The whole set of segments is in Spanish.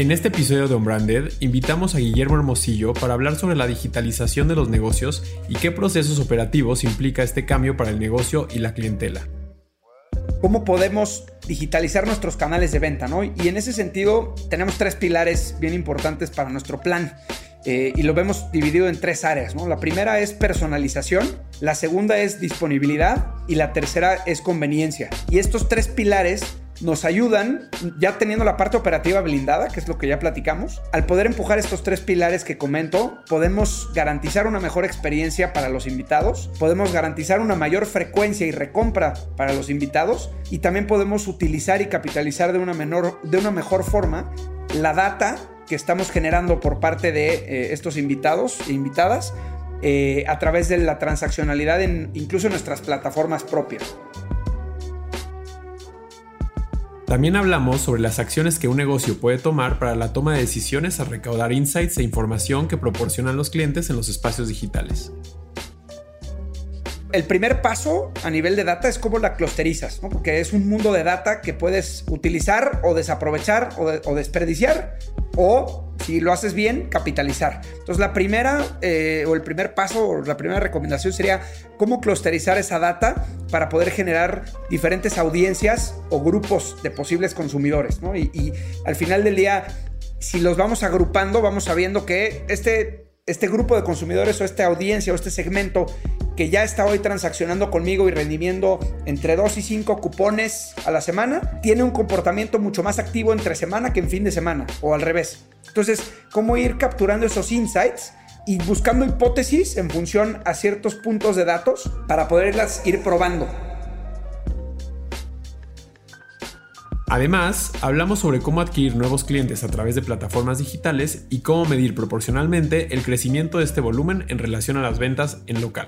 En este episodio de Unbranded invitamos a Guillermo Hermosillo para hablar sobre la digitalización de los negocios y qué procesos operativos implica este cambio para el negocio y la clientela. ¿Cómo podemos digitalizar nuestros canales de venta? ¿no? Y en ese sentido tenemos tres pilares bien importantes para nuestro plan. Eh, y lo vemos dividido en tres áreas. La primera es personalización, la segunda es disponibilidad y la tercera es conveniencia. Y estos tres pilares nos ayudan, ya teniendo la parte operativa blindada, que es lo que ya platicamos, al poder empujar estos tres pilares que comento, podemos garantizar una mejor experiencia para los invitados, podemos garantizar una mayor frecuencia y recompra para los invitados y también podemos utilizar y capitalizar de una, menor, de una mejor forma la data que estamos generando por parte de eh, estos invitados e invitadas eh, a través de la transaccionalidad en incluso en nuestras plataformas propias. También hablamos sobre las acciones que un negocio puede tomar para la toma de decisiones a recaudar insights e información que proporcionan los clientes en los espacios digitales. El primer paso a nivel de data es cómo la clusterizas, porque es un mundo de data que puedes utilizar o desaprovechar o, desperdiciar o si lo haces bien, capitalizar. Entonces la primera eh, o el primer paso o la primera recomendación sería cómo clusterizar esa data para poder generar diferentes audiencias o grupos de posibles consumidores. Y, y al final del día, si los vamos agrupando, vamos sabiendo que este este grupo de consumidores o esta audiencia o este segmento que ya está hoy transaccionando conmigo y rendiendo entre 2 y 5 cupones a la semana, tiene un comportamiento mucho más activo entre semana que en fin de semana o al revés. Entonces, ¿cómo ir capturando esos insights? y buscando hipótesis en función a ciertos puntos de datos para poderlas ir probando. Además, hablamos sobre cómo adquirir nuevos clientes a través de plataformas digitales y cómo medir proporcionalmente el crecimiento de este volumen en relación a las ventas en local.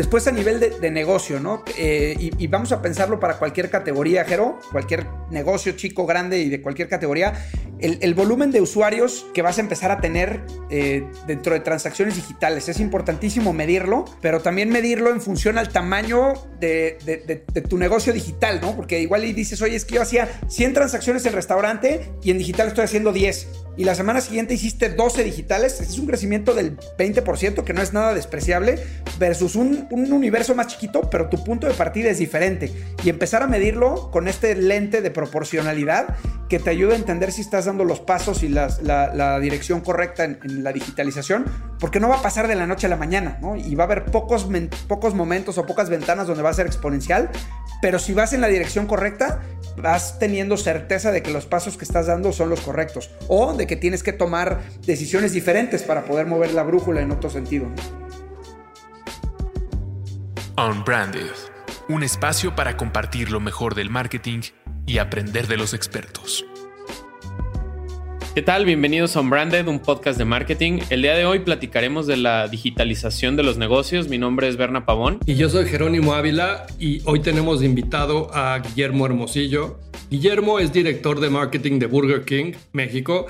Después a nivel de, negocio, ¿no? Eh, y, vamos a pensarlo para cualquier categoría, Jero, cualquier negocio chico, grande y de cualquier categoría. El, volumen de usuarios que vas a empezar a tener eh, dentro de transacciones digitales es importantísimo medirlo, pero también medirlo en función al tamaño de, de, tu negocio digital, ¿no? Porque igual y dices, oye, es que yo hacía 100 transacciones en restaurante y en digital estoy haciendo 10 y la semana siguiente hiciste 12 digitales, es un crecimiento del 20%, que no es nada despreciable, versus un, universo más chiquito, pero tu punto de partida es diferente. Y empezar a medirlo con este lente de proporcionalidad que te ayuda a entender si estás dando los pasos y la, dirección correcta en, la digitalización, porque no va a pasar de la noche a la mañana, ¿no? Y va a haber pocos, pocos momentos o pocas ventanas donde va a ser exponencial, pero si vas en la dirección correcta, vas teniendo certeza de que los pasos que estás dando son los correctos o de que tienes que tomar decisiones diferentes para poder mover la brújula en otro sentido. Unbranded, un espacio para compartir lo mejor del marketing y aprender de los expertos. ¿Qué tal? Bienvenidos a Unbranded, un podcast de marketing. El día de hoy platicaremos de la digitalización de los negocios. Mi nombre es Berna Pavón. Y yo soy Jerónimo Ávila y hoy tenemos invitado a Guillermo Hermosillo. Guillermo es director de marketing de Burger King, México.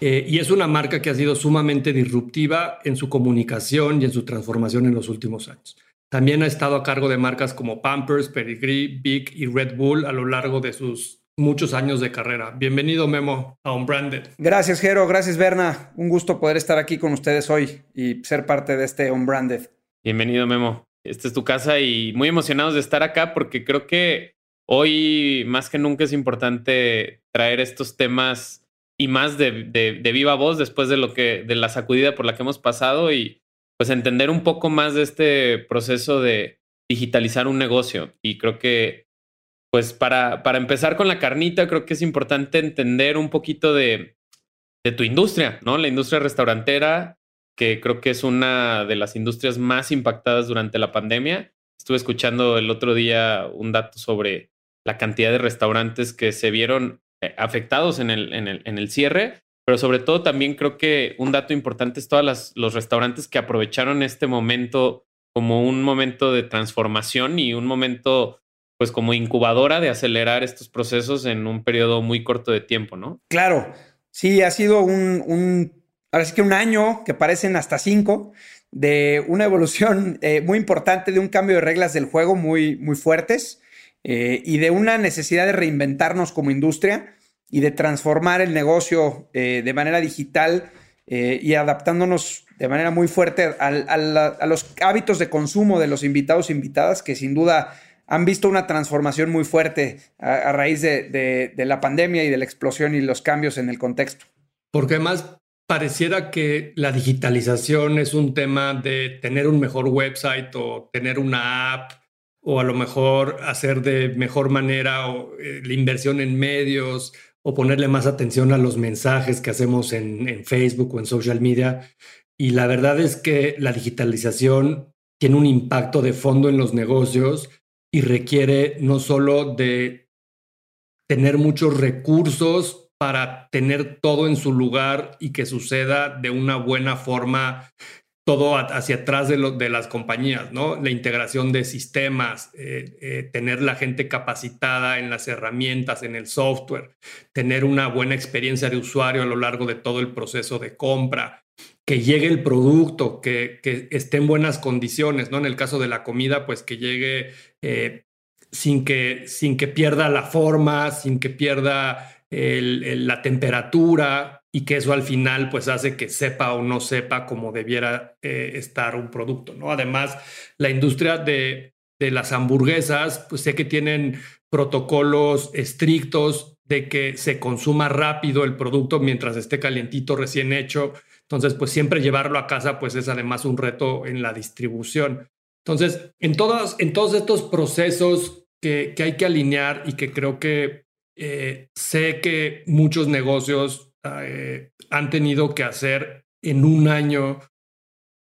Eh, y es una marca que ha sido sumamente disruptiva en su comunicación y en su transformación en los últimos años. También ha estado a cargo de marcas como Pampers, Pedigree, Big y Red Bull a lo largo de sus muchos años de carrera. Bienvenido, Memo, a Unbranded. Gracias, Jero. Gracias, Berna. Un gusto poder estar aquí con ustedes hoy y ser parte de este Unbranded. Bienvenido, Memo. Esta es tu casa y muy emocionados de estar acá porque creo que hoy más que nunca es importante traer estos temas y más de, de, viva voz después de lo que de la sacudida por la que hemos pasado y pues entender un poco más de este proceso de digitalizar un negocio y creo que pues para, para empezar con la carnita, creo que es importante entender un poquito de, de tu industria, ¿no? La industria restaurantera, que creo que es una de las industrias más impactadas durante la pandemia. Estuve escuchando el otro día un dato sobre la cantidad de restaurantes que se vieron eh, afectados en el, en el, en el cierre, pero sobre todo también creo que un dato importante es todos los restaurantes que aprovecharon este momento como un momento de transformación y un momento pues como incubadora de acelerar estos procesos en un periodo muy corto de tiempo, ¿no? Claro, sí, ha sido un, un ahora sí que un año que parecen hasta cinco de una evolución eh, muy importante, de un cambio de reglas del juego muy, muy fuertes eh, y de una necesidad de reinventarnos como industria. Y de transformar el negocio eh, de manera digital eh, y adaptándonos de manera muy fuerte a, los hábitos de consumo de los invitados e invitadas que sin duda han visto una transformación muy fuerte a, raíz de, la pandemia y de la explosión y los cambios en el contexto. Porque además pareciera que la digitalización es un tema de tener un mejor website o tener una app o a lo mejor hacer de mejor manera eh, la inversión en medios o ponerle más atención a los mensajes que hacemos en, Facebook o en social media. Y la verdad es que la digitalización tiene un impacto de fondo en los negocios y requiere no solo de tener muchos recursos para tener todo en su lugar y que suceda de una buena forma todo hacia atrás de, de las compañías, ¿no? La integración de sistemas, eh, eh, tener la gente capacitada en las herramientas, en el software, tener una buena experiencia de usuario a lo largo de todo el proceso de compra, que llegue el producto, que, que esté en buenas condiciones, ¿no? En el caso de la comida, pues que llegue eh, sin, que, sin que pierda la forma, sin que pierda la temperatura, y que eso al final pues hace que sepa o no sepa cómo debiera eh, estar un producto, ¿no? Además, la industria de, de las hamburguesas, pues sé que tienen protocolos estrictos de que se consuma rápido el producto mientras esté calientito, recién hecho. Entonces, pues siempre llevarlo a casa, pues es además un reto en la distribución. Entonces, en todos, en todos estos procesos que, que hay que alinear y que creo que eh, sé que muchos negocios eh, han tenido que hacer en un año,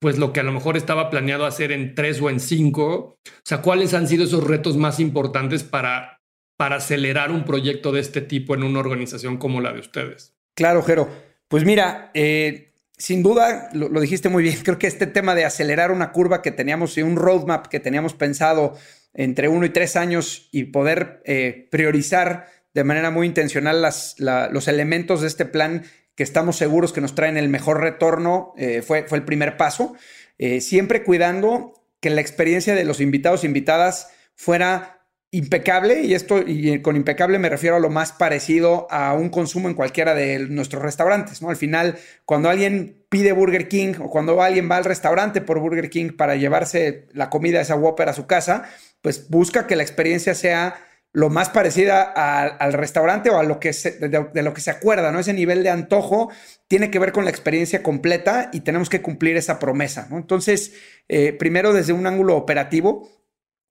pues lo que a lo mejor estaba planeado hacer en tres o en cinco. O sea, ¿cuáles han sido esos retos más importantes para, para acelerar un proyecto de este tipo en una organización como la de ustedes? Claro, Jero. Pues mira, eh, sin duda, lo, dijiste muy bien, creo que este tema de acelerar una curva que teníamos y un roadmap que teníamos pensado entre uno y tres años y poder eh, priorizar de manera muy intencional los elementos de este plan que estamos seguros que nos traen el mejor retorno, eh, fue, fue el primer paso, eh, siempre cuidando que la experiencia de los invitados e invitadas fuera impecable, y esto, y con impecable me refiero a lo más parecido a un consumo en cualquiera de nuestros restaurantes, ¿no? Al final, cuando alguien pide Burger King o cuando alguien va al restaurante por Burger King para llevarse la comida esa Whopper a su casa, pues busca que la experiencia sea lo más parecida al restaurante o a lo que de, lo que se acuerda, ¿no? Ese nivel de antojo tiene que ver con la experiencia completa y tenemos que cumplir esa promesa. Entonces, eh, primero desde un ángulo operativo,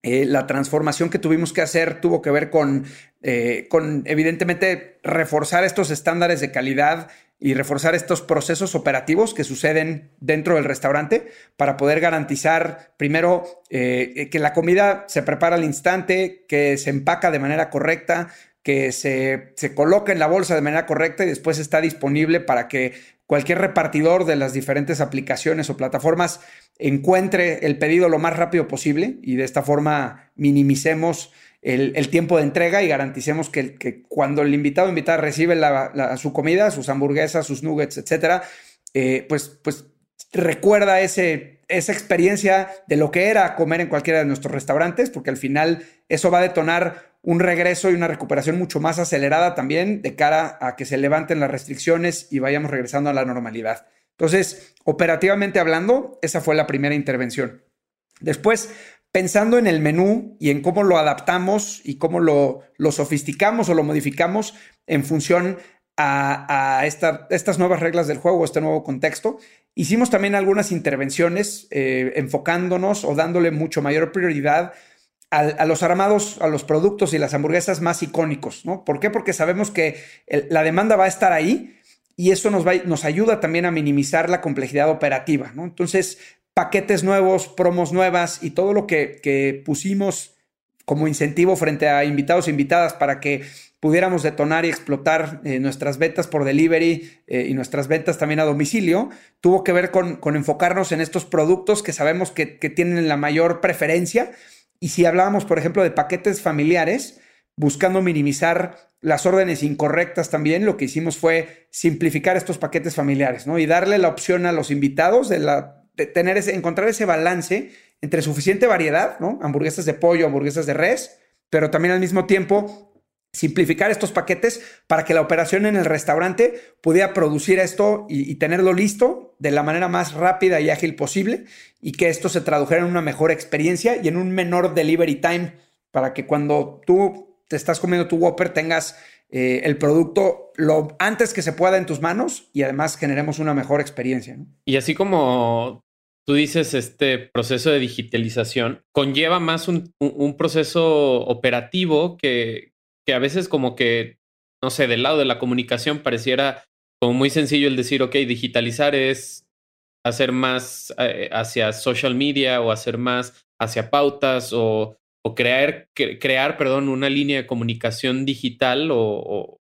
eh, la transformación que tuvimos que hacer tuvo que ver con, eh, con, evidentemente, reforzar estos estándares de calidad y reforzar estos procesos operativos que suceden dentro del restaurante para poder garantizar, primero, eh, que la comida se prepara al instante, que se empaca de manera correcta, que se, se coloca en la bolsa de manera correcta y después está disponible para que cualquier repartidor de las diferentes aplicaciones o plataformas encuentre el pedido lo más rápido posible y de esta forma minimicemos el, tiempo de entrega y garanticemos que, cuando el invitado o invitada recibe su comida, sus hamburguesas, sus nuggets, etcétera, eh, pues, pues recuerda ese, esa experiencia de lo que era comer en cualquiera de nuestros restaurantes, porque al final eso va a detonar un regreso y una recuperación mucho más acelerada también de cara a que se levanten las restricciones y vayamos regresando a la normalidad. Entonces, operativamente hablando, esa fue la primera intervención. Después, pensando en el menú y en cómo lo adaptamos y cómo lo, sofisticamos o lo modificamos en función a, estas nuevas reglas del juego, este nuevo contexto. Hicimos también algunas intervenciones eh, enfocándonos o dándole mucho mayor prioridad a, los armados, a los productos y las hamburguesas más icónicos, ¿no? ¿Por qué? Porque sabemos que la demanda va a estar ahí y eso nos, va, nos ayuda también a minimizar la complejidad operativa, ¿no? Entonces, paquetes nuevos, promos nuevas y todo lo que, pusimos como incentivo frente a invitados e invitadas para que pudiéramos detonar y explotar eh, nuestras ventas por delivery eh, y nuestras ventas también a domicilio, tuvo que ver con, enfocarnos en estos productos que sabemos que, que, tienen la mayor preferencia. Y si hablábamos, por ejemplo, de paquetes familiares, buscando minimizar las órdenes incorrectas también, lo que hicimos fue simplificar estos paquetes familiares, ¿no? Y darle la opción a los invitados de la tener ese, encontrar ese balance entre suficiente variedad, ¿no? Hamburguesas de pollo, hamburguesas de res, pero también al mismo tiempo simplificar estos paquetes para que la operación en el restaurante pudiera producir esto y, tenerlo listo de la manera más rápida y ágil posible y que esto se tradujera en una mejor experiencia y en un menor delivery time para que cuando tú te estás comiendo tu Whopper tengas eh, el producto lo antes que se pueda en tus manos y además generemos una mejor experiencia. Y así como tú dices, este proceso de digitalización conlleva más un, un proceso operativo que, que a veces como que, no sé, del lado de la comunicación pareciera como muy sencillo el decir, ok, digitalizar es hacer más eh, hacia social media o hacer más hacia pautas o, o crear, crear, perdón, una línea de comunicación digital o,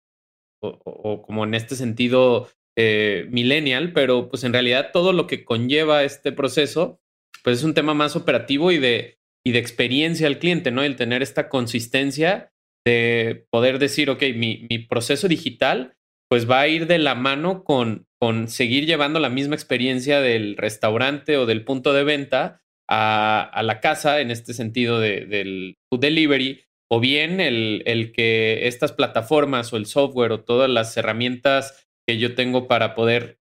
o, como en este sentido eh, millennial, pero pues en realidad todo lo que conlleva este proceso, pues es un tema más operativo y de, y de experiencia al cliente, ¿no? El tener esta consistencia de poder decir, ok, mi, mi, proceso digital pues va a ir de la mano con, con seguir llevando la misma experiencia del restaurante o del punto de venta a, la casa, en este sentido de, del delivery, o bien el, el, que estas plataformas o el software o todas las herramientas que yo tengo para poder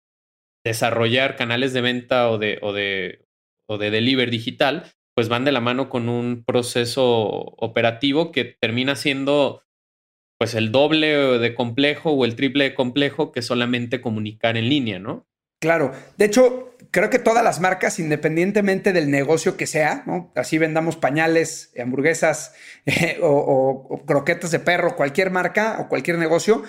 desarrollar canales de venta o de, o de, o de delivery digital, pues van de la mano con un proceso operativo que termina siendo pues el doble de complejo o el triple de complejo que solamente comunicar en línea, ¿no? Claro, de hecho, creo que todas las marcas, independientemente del negocio que sea, ¿no? así vendamos pañales, hamburguesas eh, o croquetas de perro, cualquier marca o cualquier negocio,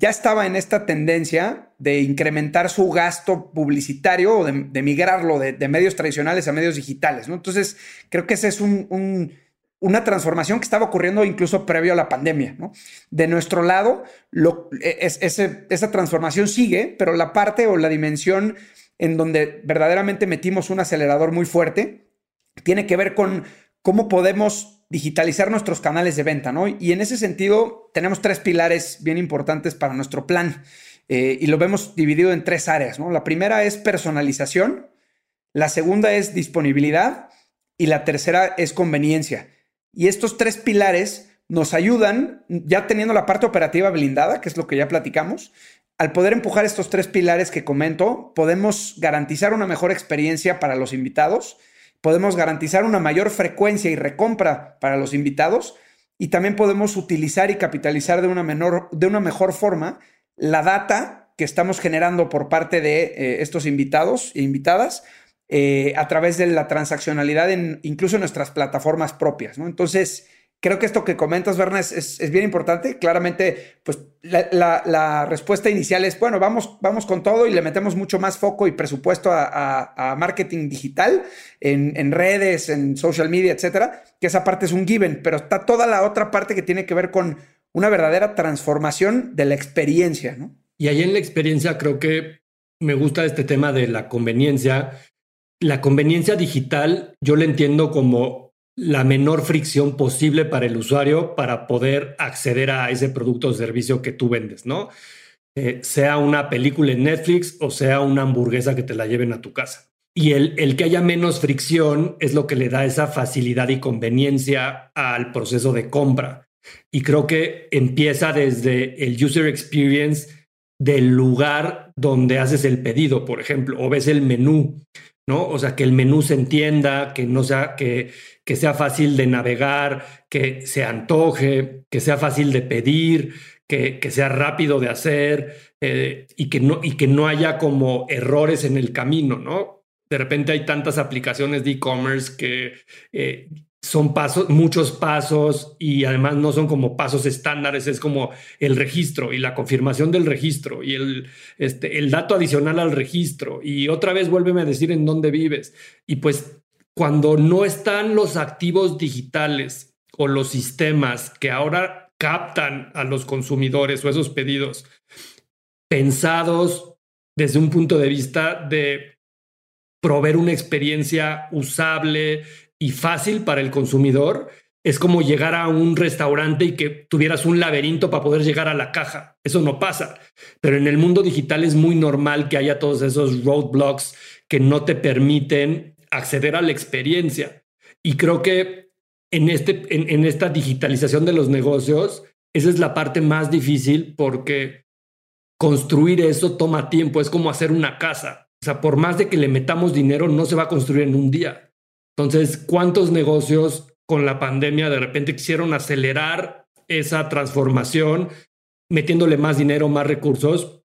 ya estaba en esta tendencia de incrementar su gasto publicitario o de, migrarlo de, medios tradicionales a medios digitales. ¿no? Entonces, creo que esa es una transformación que estaba ocurriendo incluso previo a la pandemia. ¿no? De nuestro lado, e, es, esa transformación sigue, pero la parte o la dimensión en donde verdaderamente metimos un acelerador muy fuerte tiene que ver con cómo podemos digitalizar nuestros canales de venta, ¿no? Y en ese sentido tenemos tres pilares bien importantes para nuestro plan eh, y lo vemos dividido en tres áreas. La primera es personalización, la segunda es disponibilidad y la tercera es conveniencia. Y estos tres pilares nos ayudan, ya teniendo la parte operativa blindada, que es lo que ya platicamos, al poder empujar estos tres pilares que comento, podemos garantizar una mejor experiencia para los invitados podemos garantizar una mayor frecuencia y recompra para los invitados y también podemos utilizar y capitalizar de una, menor, de una mejor forma la data que estamos generando por parte de eh, estos invitados e invitadas eh, a través de la transaccionalidad en incluso en nuestras plataformas propias. ¿no? Entonces, creo que esto que comentas, Berna, es, bien importante. Claramente, pues la, respuesta inicial es, bueno, vamos, vamos con todo y le metemos mucho más foco y presupuesto a, marketing digital, en, redes, en social media, etcétera, que esa parte es un given, pero está toda la otra parte que tiene que ver con una verdadera transformación de la experiencia, ¿no? Y ahí en la experiencia creo que me gusta este tema de la conveniencia. La conveniencia digital yo la entiendo como la menor fricción posible para el usuario para poder acceder a ese producto o servicio que tú vendes, ¿no? Eh, sea una película en Netflix o sea una hamburguesa que te la lleven a tu casa. Y el, el que haya menos fricción es lo que le da esa facilidad y conveniencia al proceso de compra. Y creo que empieza desde el user experience del lugar donde haces el pedido, por ejemplo, o ves el menú. ¿no? O sea, que el menú se entienda, que no sea, que, que sea fácil de navegar, que se antoje, que sea fácil de pedir, que, que sea rápido de hacer eh, y, que no, y que no haya como errores en el camino, ¿no? De repente hay tantas aplicaciones de e-commerce que eh, son pasos, muchos pasos y además no son como pasos estándares, es como el registro y la confirmación del registro y el, este, el dato adicional al registro y otra vez vuélveme a decir en dónde vives. Y pues cuando no están los activos digitales o los sistemas que ahora captan a los consumidores o esos pedidos pensados desde un punto de vista de proveer una experiencia usable, y fácil para el consumidor, es como llegar a un restaurante y que tuvieras un laberinto para poder llegar a la caja. Eso no pasa. Pero en el mundo digital es muy normal que haya todos esos roadblocks que no te permiten acceder a la experiencia. Y creo que en, este, en, esta digitalización de los negocios, esa es la parte más difícil porque construir eso toma tiempo, es como hacer una casa. O sea, por más de que le metamos dinero, no se va a construir en un día. Entonces, ¿cuántos negocios con la pandemia de repente quisieron acelerar esa transformación, metiéndole más dinero, más recursos,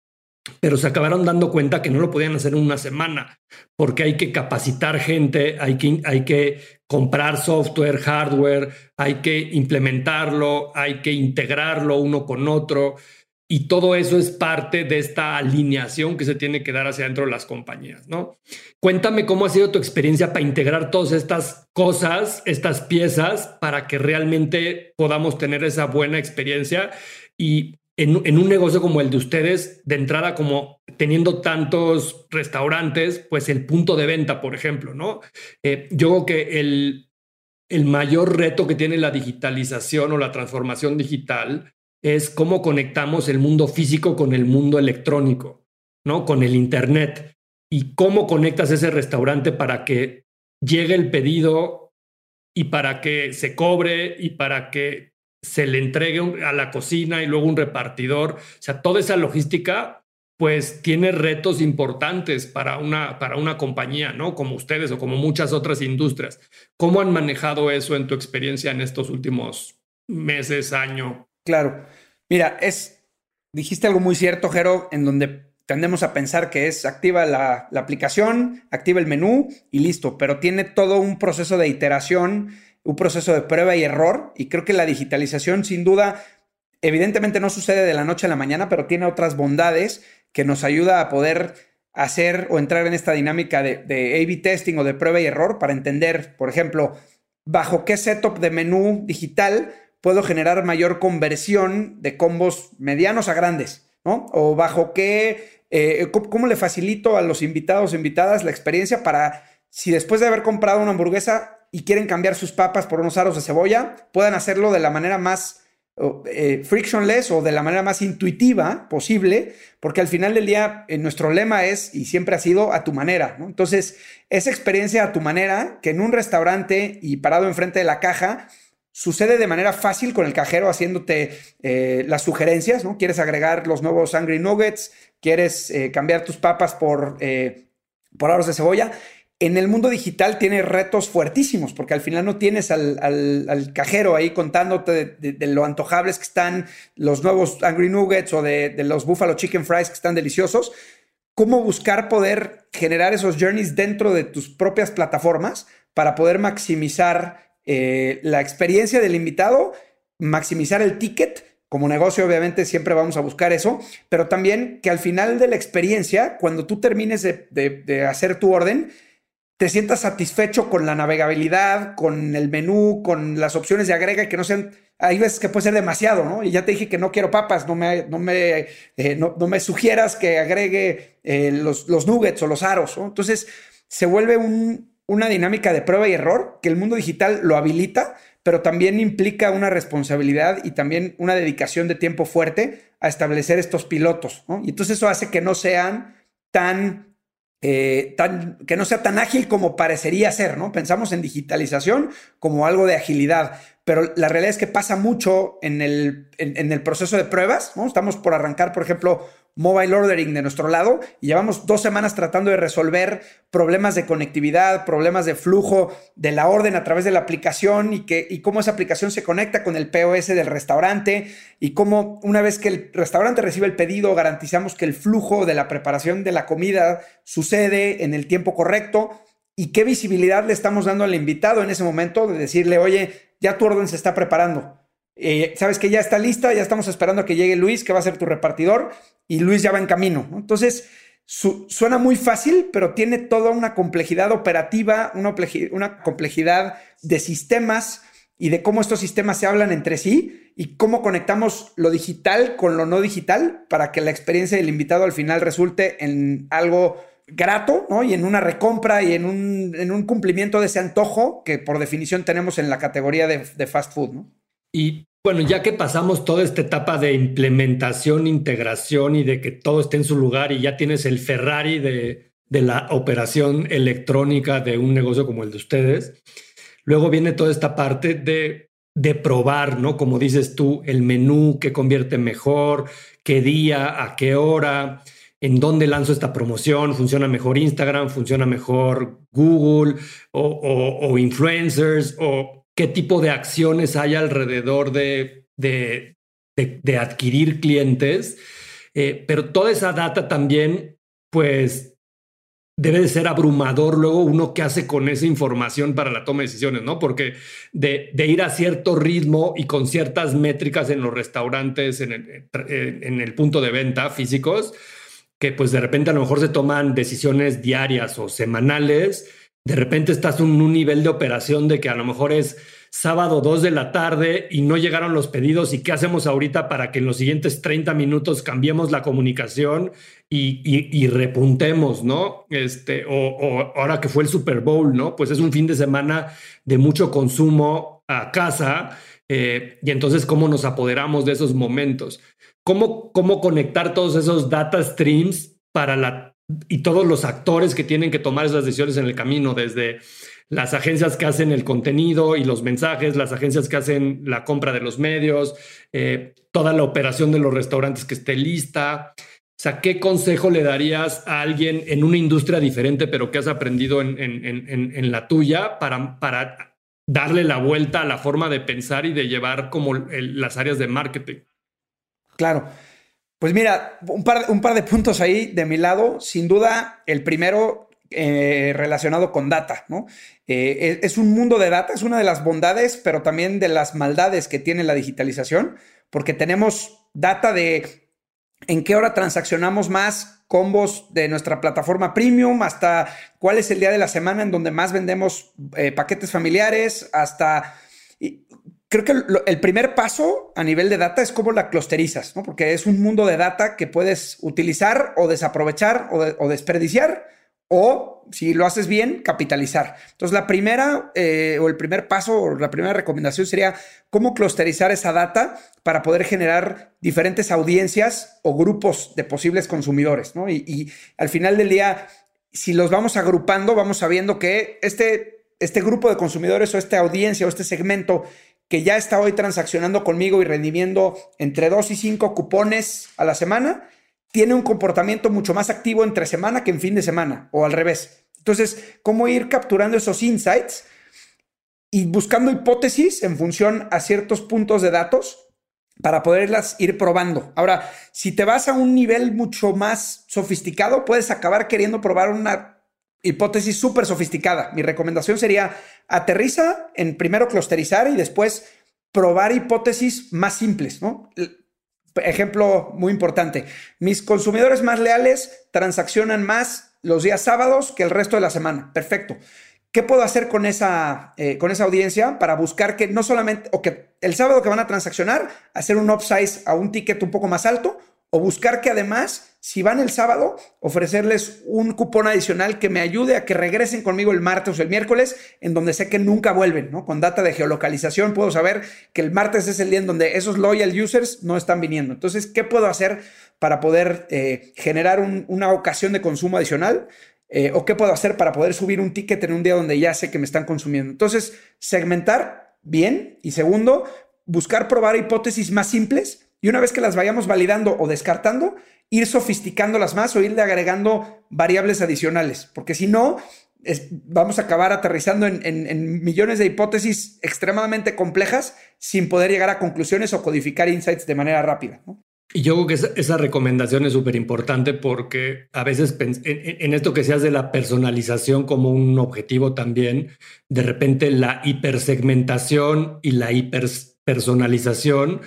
pero se acabaron dando cuenta que no lo podían hacer en una semana, porque hay que capacitar gente, hay que, hay que comprar software, hardware, hay que implementarlo, hay que integrarlo uno con otro. Y todo eso es parte de esta alineación que se tiene que dar hacia dentro de las compañías, ¿no? Cuéntame cómo ha sido tu experiencia para integrar todas estas cosas, estas piezas, para que realmente podamos tener esa buena experiencia y en, un negocio como el de ustedes, de entrada como teniendo tantos restaurantes, pues el punto de venta, por ejemplo, ¿no? Eh, yo creo que el, el mayor reto que tiene la digitalización o la transformación digital es cómo conectamos el mundo físico con el mundo electrónico, ¿no? Con el Internet. Y cómo conectas ese restaurante para que llegue el pedido y para que se cobre y para que se le entregue a la cocina y luego un repartidor. O sea, toda esa logística, pues tiene retos importantes para una, para una compañía, ¿no? Como ustedes o como muchas otras industrias. ¿Cómo han manejado eso en tu experiencia en estos últimos meses, año? Claro. Mira, es, dijiste algo muy cierto, Jero, en donde tendemos a pensar que es activa la, la aplicación, activa el menú y listo, pero tiene todo un proceso de iteración un proceso de prueba y error y creo que la digitalización sin duda, evidentemente no sucede de la noche a la mañana, pero tiene otras bondades que nos ayuda a poder hacer o entrar en esta dinámica de, A-B testing o de prueba y error para entender, por ejemplo, bajo qué setup de menú digital puedo generar mayor conversión de combos medianos a grandes, ¿no? O bajo qué, eh, cómo le facilito a los invitados o invitadas la experiencia para, si después de haber comprado una hamburguesa y quieren cambiar sus papas por unos aros de cebolla, puedan hacerlo de la manera más eh, frictionless o de la manera más intuitiva posible, porque al final del día eh, nuestro lema es y siempre ha sido a tu manera. Entonces, esa experiencia a tu manera, que en un restaurante y parado enfrente de la caja, sucede de manera fácil con el cajero haciéndote eh, las sugerencias, ¿no? Quieres agregar los nuevos Angry Nuggets, quieres cambiar tus papas por, por aros de cebolla en el mundo digital tiene retos fuertísimos, porque al final no tienes al, cajero ahí contándote de, lo antojables que están los nuevos Angry Nuggets o de, los Buffalo Chicken Fries que están deliciosos. ¿Cómo buscar poder generar esos journeys dentro de tus propias plataformas para poder maximizar eh, la experiencia del invitado, maximizar el ticket? Como negocio, obviamente, siempre vamos a buscar eso, pero también que al final de la experiencia, cuando tú termines de hacer tu orden, te sientas satisfecho con la navegabilidad, con el menú, con las opciones de agrega y que no sean. Hay veces que puede ser demasiado, ¿no? Y ya te dije que no quiero papas, no me, no me, eh, no, me sugieras que agregue eh, los, los, nuggets o los aros, ¿no? Entonces se vuelve un, una dinámica de prueba y error que el mundo digital lo habilita, pero también implica una responsabilidad y también una dedicación de tiempo fuerte a establecer estos pilotos, ¿no? Y entonces eso hace que no sean tan eh, tan, que no sea tan ágil como parecería ser, ¿no? Pensamos en digitalización como algo de agilidad, pero la realidad es que pasa mucho en el, en el proceso de pruebas, ¿no? Estamos por arrancar, por ejemplo, mobile ordering de nuestro lado y llevamos dos semanas tratando de resolver problemas de conectividad, problemas de flujo de la orden a través de la aplicación y, que, y cómo esa aplicación se conecta con el POS del restaurante y cómo una vez que el restaurante recibe el pedido garantizamos que el flujo de la preparación de la comida sucede en el tiempo correcto y qué visibilidad le estamos dando al invitado en ese momento de decirle, oye, ya tu orden se está preparando. Eh, sabes que ya está lista, ya estamos esperando a que llegue Luis, que va a ser tu repartidor, y Luis ya va en camino. Entonces, suena muy fácil, pero tiene toda una complejidad operativa, una, complejidad de sistemas y de cómo estos sistemas se hablan entre sí y cómo conectamos lo digital con lo no digital para que la experiencia del invitado al final resulte en algo grato, ¿no? Y en una recompra y en un, en un cumplimiento de ese antojo que por definición tenemos en la categoría de, de fast food, ¿no? Y bueno, ya que pasamos toda esta etapa de implementación, integración y de que todo esté en su lugar y ya tienes el Ferrari de, la operación electrónica de un negocio como el de ustedes, luego viene toda esta parte de de probar, ¿no? Como dices tú, el menú que convierte mejor, qué día, a qué hora, en dónde lanzo esta promoción, funciona mejor Instagram, funciona mejor Google o, influencers o qué tipo de acciones hay alrededor de, de, de, adquirir clientes. Eh, pero toda esa data también, pues debe de ser abrumador luego uno que hace con esa información para la toma de decisiones, ¿no? Porque de, ir a cierto ritmo y con ciertas métricas en los restaurantes, en el, en el punto de venta físicos, que pues de repente a lo mejor se toman decisiones diarias o semanales, de repente estás en un nivel de operación de que a lo mejor es sábado 2 de la tarde y no llegaron los pedidos y qué hacemos ahorita para que en los siguientes 30 minutos cambiemos la comunicación y, repuntemos, ¿no? Este, o, ahora que fue el Super Bowl, ¿no? Pues es un fin de semana de mucho consumo a casa eh, y entonces cómo nos apoderamos de esos momentos. ¿Cómo, cómo conectar todos esos data streams para la y todos los actores que tienen que tomar esas decisiones en el camino, desde las agencias que hacen el contenido y los mensajes, las agencias que hacen la compra de los medios, eh, toda la operación de los restaurantes que esté lista. O sea, ¿qué consejo le darías a alguien en una industria diferente, pero que has aprendido en, en, la tuya para, para darle la vuelta a la forma de pensar y de llevar como las áreas de marketing? Claro. Pues mira, un par, un par de puntos ahí de mi lado. Sin duda, el primero eh, relacionado con data, ¿no? Eh, es, un mundo de data, es una de las bondades, pero también de las maldades que tiene la digitalización, porque tenemos data de en qué hora transaccionamos más combos de nuestra plataforma premium, hasta cuál es el día de la semana en donde más vendemos eh, paquetes familiares, hasta... creo que el primer paso a nivel de data es cómo la clusterizas, ¿no? Porque es un mundo de data que puedes utilizar o desaprovechar o desperdiciar o si lo haces bien, capitalizar. Entonces, la primera eh, o el primer paso o la primera recomendación sería cómo clusterizar esa data para poder generar diferentes audiencias o grupos de posibles consumidores, ¿no? Y, al final del día, si los vamos agrupando, vamos sabiendo que este, este grupo de consumidores o esta audiencia o este segmento que ya está hoy transaccionando conmigo y redimiendo entre dos y cinco cupones a la semana, tiene un comportamiento mucho más activo entre semana que en fin de semana, o al revés. Entonces, ¿cómo ir capturando esos insights y buscando hipótesis en función a ciertos puntos de datos para poderlas ir probando? Ahora, si te vas a un nivel mucho más sofisticado, puedes acabar queriendo probar una hipótesis súper sofisticada. Mi recomendación sería aterriza en primero clusterizar y después probar hipótesis más simples, ¿no? Ejemplo muy importante, mis consumidores más leales transaccionan más los días sábados que el resto de la semana. Perfecto. ¿Qué puedo hacer con esa, eh, con esa audiencia para buscar que no solamente, o que el sábado que van a transaccionar, hacer un upsize a un ticket un poco más alto, o buscar que además, si van el sábado, ofrecerles un cupón adicional que me ayude a que regresen conmigo el martes o el miércoles, en donde sé que nunca vuelven, ¿no? Con data de geolocalización puedo saber que el martes es el día en donde esos loyal users no están viniendo. Entonces, ¿qué puedo hacer para poder eh, generar una ocasión de consumo adicional? Eh, ¿O qué puedo hacer para poder subir un ticket en un día donde ya sé que me están consumiendo? Entonces, segmentar bien y segundo, buscar probar hipótesis más simples y una vez que las vayamos validando o descartando, ir sofisticándolas más o irle agregando variables adicionales, porque si no, vamos a acabar aterrizando en, millones de hipótesis extremadamente complejas sin poder llegar a conclusiones o codificar insights de manera rápida. Y yo creo que esa, recomendación es súper importante porque a veces en, esto que se hace de la personalización como un objetivo también, de repente la hipersegmentación y la hiperpersonalización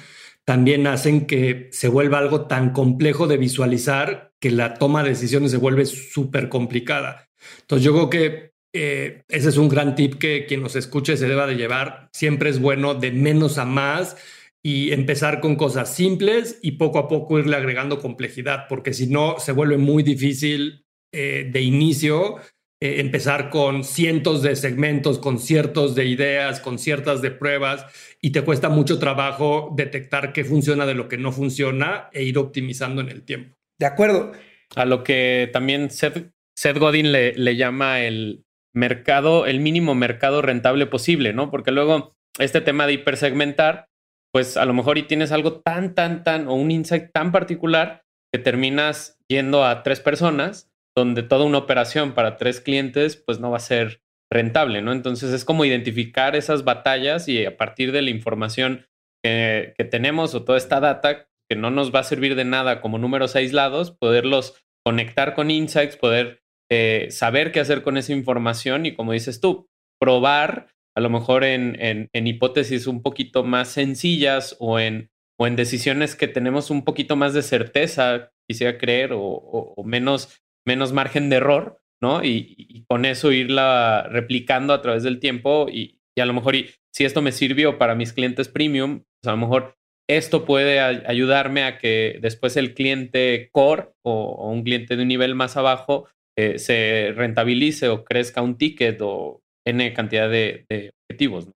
también hacen que se vuelva algo tan complejo de visualizar que la toma de decisiones se vuelve súper complicada. Entonces yo creo que eh, ese es un gran tip que quien nos escuche se deba de llevar. Siempre es bueno de menos a más y empezar con cosas simples y poco a poco irle agregando complejidad, porque si no se vuelve muy difícil eh, de inicio eh, empezar con cientos de segmentos, con ciertos de ideas, con ciertas de pruebas y te cuesta mucho trabajo detectar qué funciona de lo que no funciona e ir optimizando en el tiempo. De acuerdo. A lo que también Seth, Godin le, le llama el mercado, el mínimo mercado rentable posible, ¿no? Porque luego este tema de hipersegmentar, pues a lo mejor y tienes algo tan, tan, tan, o un insight tan particular que terminas yendo a tres personas, donde toda una operación para tres clientes, pues no va a ser rentable, ¿no? Entonces es como identificar esas batallas y a partir de la información que, tenemos o toda esta data que no nos va a servir de nada como números aislados, poderlos conectar con insights, poder eh, saber qué hacer con esa información y como dices tú, probar a lo mejor en, en, hipótesis un poquito más sencillas o en, o en decisiones que tenemos un poquito más de certeza, quisiera creer, o, o, menos, menos margen de error, ¿no? Y, con eso irla replicando a través del tiempo y, y a lo mejor y, si esto me sirvió para mis clientes premium, pues a lo mejor esto puede ayudarme a que después el cliente core o, un cliente de un nivel más abajo eh, se rentabilice o crezca un ticket o N cantidad de, objetivos.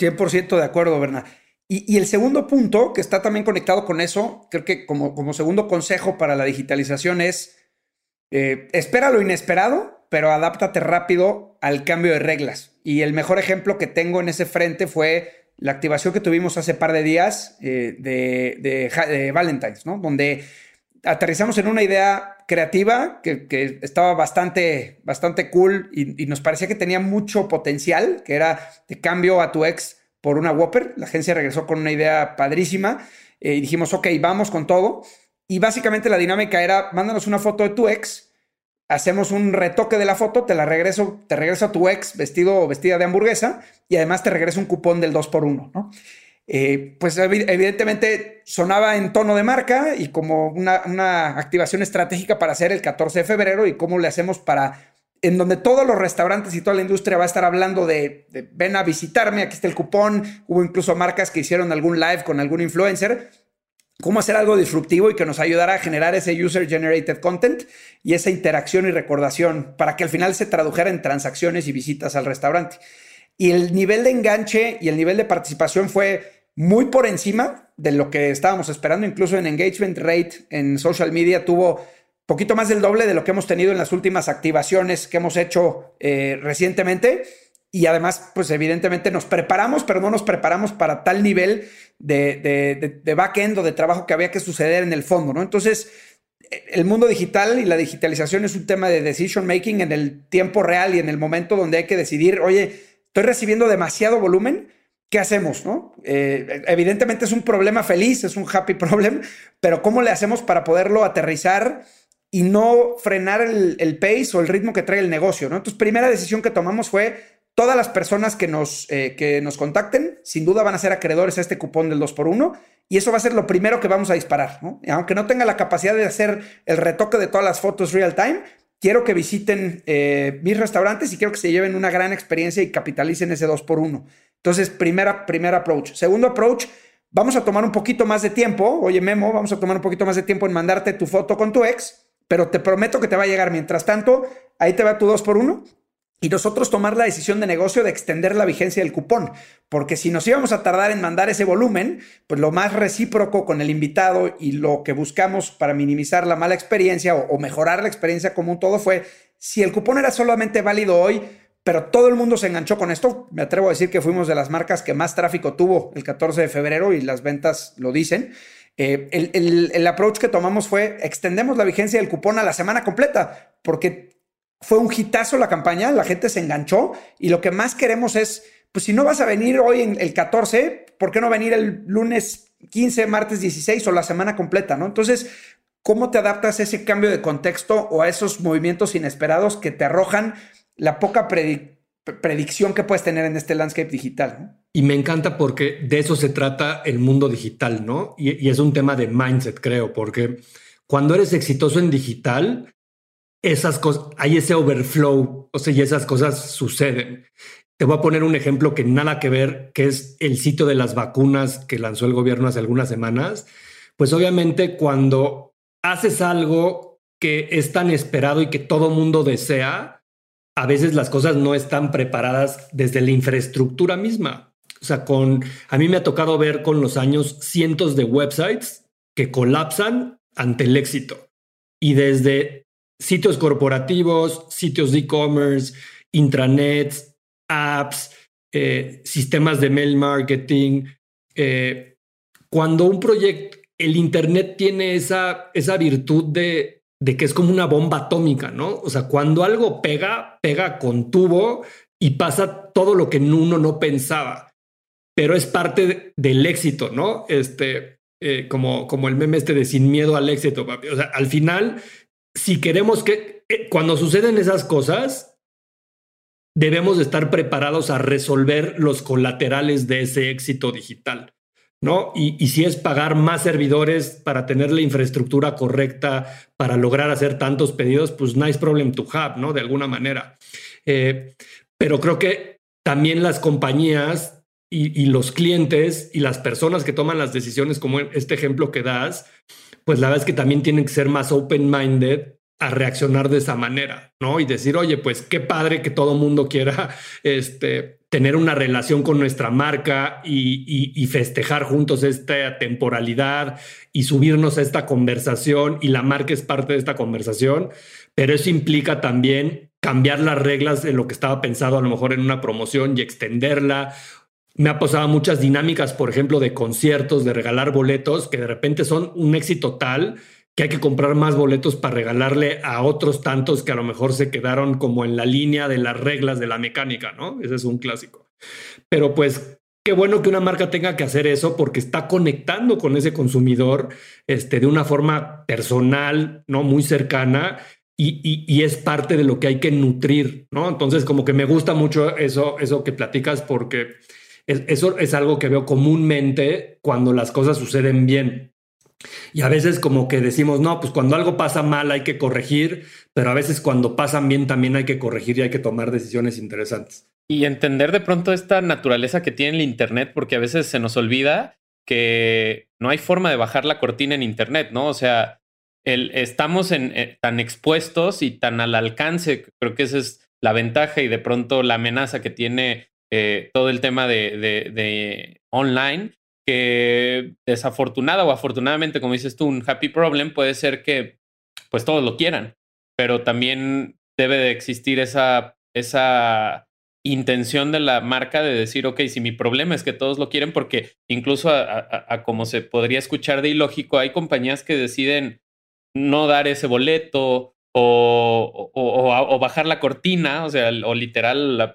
100% de acuerdo, Bernard. Y, el segundo punto, que está también conectado con eso, creo que como, como segundo consejo para la digitalización es, eh, espera lo inesperado, pero adáptate rápido al cambio de reglas. Y el mejor ejemplo que tengo en ese frente fue la activación que tuvimos hace par de días eh, de, Valentine's, ¿no? Donde aterrizamos en una idea creativa que, estaba bastante, bastante cool y, nos parecía que tenía mucho potencial, que era de cambio a tu ex por una Whopper. La agencia regresó con una idea padrísima eh, y dijimos, ok, vamos con todo. Y básicamente la dinámica era, mándanos una foto de tu ex, hacemos un retoque de la foto, te la regreso, te regreso a tu ex vestido o vestida de hamburguesa y además te regreso un cupón del 2x1, ¿no? Eh, pues evidentemente sonaba en tono de marca y como una, activación estratégica para hacer el 14 de febrero y cómo le hacemos para, en donde todos los restaurantes y toda la industria va a estar hablando de, ven a visitarme, aquí está el cupón, hubo incluso marcas que hicieron algún live con algún influencer, cómo hacer algo disruptivo y que nos ayudara a generar ese user generated content y esa interacción y recordación para que al final se tradujera en transacciones y visitas al restaurante. Y el nivel de enganche y el nivel de participación fue muy por encima de lo que estábamos esperando. Incluso en engagement rate en social media tuvo poquito más del doble de lo que hemos tenido en las últimas activaciones que hemos hecho eh, recientemente. Y además, pues evidentemente nos preparamos, pero no nos preparamos para tal nivel de, de, de, back-end o de trabajo que había que suceder en el fondo, ¿no? Entonces, el mundo digital y la digitalización es un tema de decision making en el tiempo real y en el momento donde hay que decidir, oye, estoy recibiendo demasiado volumen, ¿qué hacemos? No? Eh, evidentemente es un problema feliz, es un happy problem, pero ¿cómo le hacemos para poderlo aterrizar y no frenar el, pace o el ritmo que trae el negocio? ¿no? Entonces, primera decisión que tomamos fue todas las personas que nos, eh, que nos contacten, sin duda van a ser acreedores a este cupón del 2x1 y eso va a ser lo primero que vamos a disparar. Aunque no tenga la capacidad de hacer el retoque de todas las fotos real time, quiero que visiten eh, mis restaurantes y quiero que se lleven una gran experiencia y capitalicen ese 2 por 1 Entonces, primera, primer approach. Segundo approach, vamos a tomar un poquito más de tiempo. Oye, Memo, vamos a tomar un poquito más de tiempo en mandarte tu foto con tu ex, pero te prometo que te va a llegar. Mientras tanto, ahí te va tu 2 por 1 y nosotros tomar la decisión de negocio de extender la vigencia del cupón, porque si nos íbamos a tardar en mandar ese volumen, pues lo más recíproco con el invitado y lo que buscamos para minimizar la mala experiencia o, mejorar la experiencia como un todo fue, si el cupón era solamente válido hoy, pero todo el mundo se enganchó con esto, me atrevo a decir que fuimos de las marcas que más tráfico tuvo el 14 de febrero y las ventas lo dicen. Eh, el, el approach que tomamos fue extendemos la vigencia del cupón a la semana completa, porque fue un hitazo la campaña, la gente se enganchó y lo que más queremos es, pues si no vas a venir hoy en el 14, ¿por qué no venir el lunes 15, martes 16 o la semana completa, ¿no? Entonces, ¿cómo te adaptas a ese cambio de contexto o a esos movimientos inesperados que te arrojan la poca predicción que puedes tener en este landscape digital? Y me encanta porque de eso se trata el mundo digital, ¿no? y es un tema de mindset, creo, porque cuando eres exitoso en digital, esas cosas, hay ese overflow, o sea, y esas cosas suceden. Te voy a poner un ejemplo que nada que ver, que es el sitio de las vacunas que lanzó el gobierno hace algunas semanas. Pues obviamente cuando haces algo que es tan esperado y que todo mundo desea, a veces las cosas no están preparadas desde la infraestructura misma. O sea, con a mí me ha tocado ver con los años cientos de websites que colapsan ante el éxito. Y desde sitios corporativos, sitios de e-commerce, intranets, apps, eh, sistemas de mail marketing. Eh, cuando un proyecto, el Internet tiene esa, esa virtud de, de que es como una bomba atómica, ¿no? O sea, cuando algo pega, pega con tubo y pasa todo lo que uno no pensaba, pero es parte del éxito, ¿no? Este, eh, como, como el meme este de sin miedo al éxito, O sea, al final, si queremos que, eh, cuando suceden esas cosas, debemos estar preparados a resolver los colaterales de ese éxito digital. ¿no? Y, si es pagar más servidores para tener la infraestructura correcta para lograr hacer tantos pedidos, pues nice problem to have, ¿no? De alguna manera. Eh, pero creo que también las compañías y, y, los clientes y las personas que toman las decisiones, como este ejemplo que das, pues la verdad es que también tienen que ser más open-minded a reaccionar de esa manera, ¿no? Y decir, oye, pues qué padre que todo mundo quiera este, tener una relación con nuestra marca y, festejar juntos esta temporalidad y subirnos a esta conversación y la marca es parte de esta conversación, pero eso implica también cambiar las reglas de lo que estaba pensado a lo mejor en una promoción y extenderla. Me ha pasado muchas dinámicas, por ejemplo, de conciertos, de regalar boletos, que de repente son un éxito tal que hay que comprar más boletos para regalarle a otros tantos que a lo mejor se quedaron como en la línea de las reglas de la mecánica, ¿no? Ese es un clásico. Pero pues qué bueno que una marca tenga que hacer eso porque está conectando con ese consumidor este, de una forma personal, ¿no? Muy cercana. Y, y, es parte de lo que hay que nutrir, ¿no? Entonces, como que me gusta mucho eso, eso que platicas, porque eso es algo que veo comúnmente cuando las cosas suceden bien. Y a veces como que decimos, no, pues cuando algo pasa mal hay que corregir, pero a veces cuando pasan bien también hay que corregir y hay que tomar decisiones interesantes. Y entender de pronto esta naturaleza que tiene el Internet, porque a veces se nos olvida que no hay forma de bajar la cortina en Internet, ¿no? O sea, el, estamos eh, tan expuestos y tan al alcance, creo que esa es la ventaja y de pronto la amenaza que tiene eh, todo el tema de, de online, que desafortunada o afortunadamente, como dices tú, un happy problem puede ser que pues todos lo quieran, pero también debe de existir esa, esa intención de la marca de decir, ok, si mi problema es que todos lo quieren, porque incluso a, como se podría escuchar de ilógico, hay compañías que deciden no dar ese boleto o, o, bajar la cortina, o sea, o literal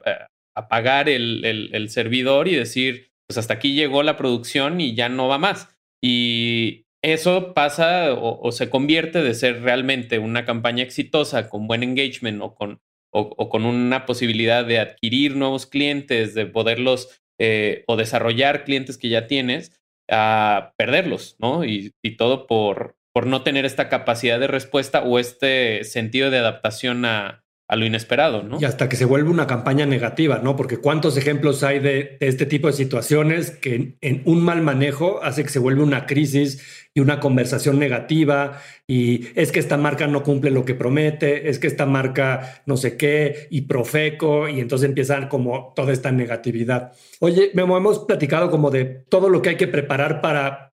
apagar el, el servidor y decir, pues hasta aquí llegó la producción y ya no va más. Y eso pasa o, se convierte de ser realmente una campaña exitosa con buen engagement o con, o, con una posibilidad de adquirir nuevos clientes, de poderlos eh, o desarrollar clientes que ya tienes, a perderlos, ¿no? Y, y todo por, por no tener esta capacidad de respuesta o este sentido de adaptación a, a lo inesperado, ¿no? Y hasta que se vuelve una campaña negativa, ¿no? Porque cuántos ejemplos hay de, este tipo de situaciones que en, un mal manejo hace que se vuelva una crisis y una conversación negativa y es que esta marca no cumple lo que promete, es que esta marca no sé qué y profeco y entonces empiezan como toda esta negatividad. Oye, Memo, hemos platicado como de todo lo que hay que preparar para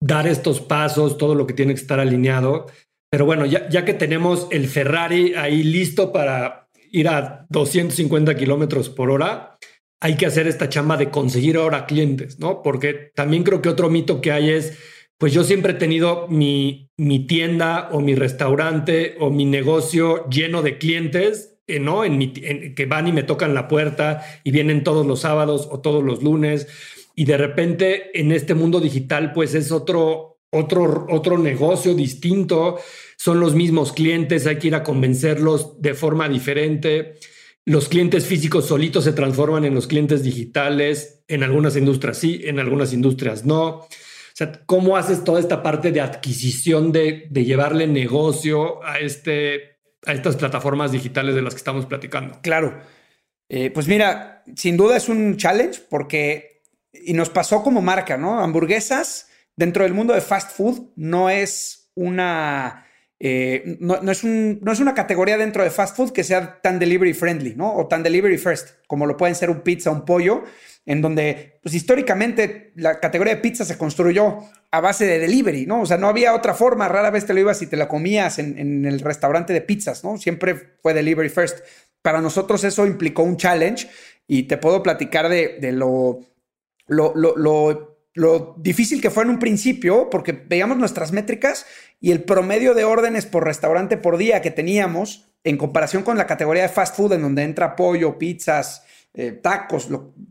dar estos pasos, todo lo que tiene que estar alineado. Pero bueno, ya, ya que tenemos el Ferrari ahí listo para ir a 250 kilómetros por hora, hay que hacer esta chamba de conseguir ahora clientes, ¿no? Porque también creo que otro mito que hay es, pues yo siempre he tenido mi, mi tienda o mi restaurante o mi negocio lleno de clientes, eh, ¿no? En mi, que van y me tocan la puerta y vienen todos los sábados o todos los lunes. Y de repente en este mundo digital, pues es otro, otro, otro negocio distinto, son los mismos clientes, hay que ir a convencerlos de forma diferente. Los clientes físicos solitos se transforman en los clientes digitales, en algunas industrias sí, en algunas industrias no. O sea, ¿cómo haces toda esta parte de adquisición, de, de llevarle negocio a, este, a estas plataformas digitales de las que estamos platicando? Claro. Eh, pues mira, sin duda es un challenge porque, y nos pasó como marca, ¿no? Hamburguesas dentro del mundo de fast food no es una... Eh, no, es no, es una categoría dentro de fast food que sea tan delivery friendly, ¿no? O tan delivery first, como lo pueden ser un pizza, un pollo, en donde, pues históricamente, la categoría de pizza se construyó a base de delivery, ¿no? O sea, no había otra forma, rara vez te lo ibas y te la comías en, en el restaurante de pizzas, ¿no? Siempre fue delivery first. Para nosotros eso implicó un challenge y te puedo platicar de, lo, lo, lo, difícil que fue en un principio, porque veíamos nuestras métricas y el promedio de órdenes por restaurante por día que teníamos en comparación con la categoría de fast food, en donde entra pollo, pizzas, eh, tacos,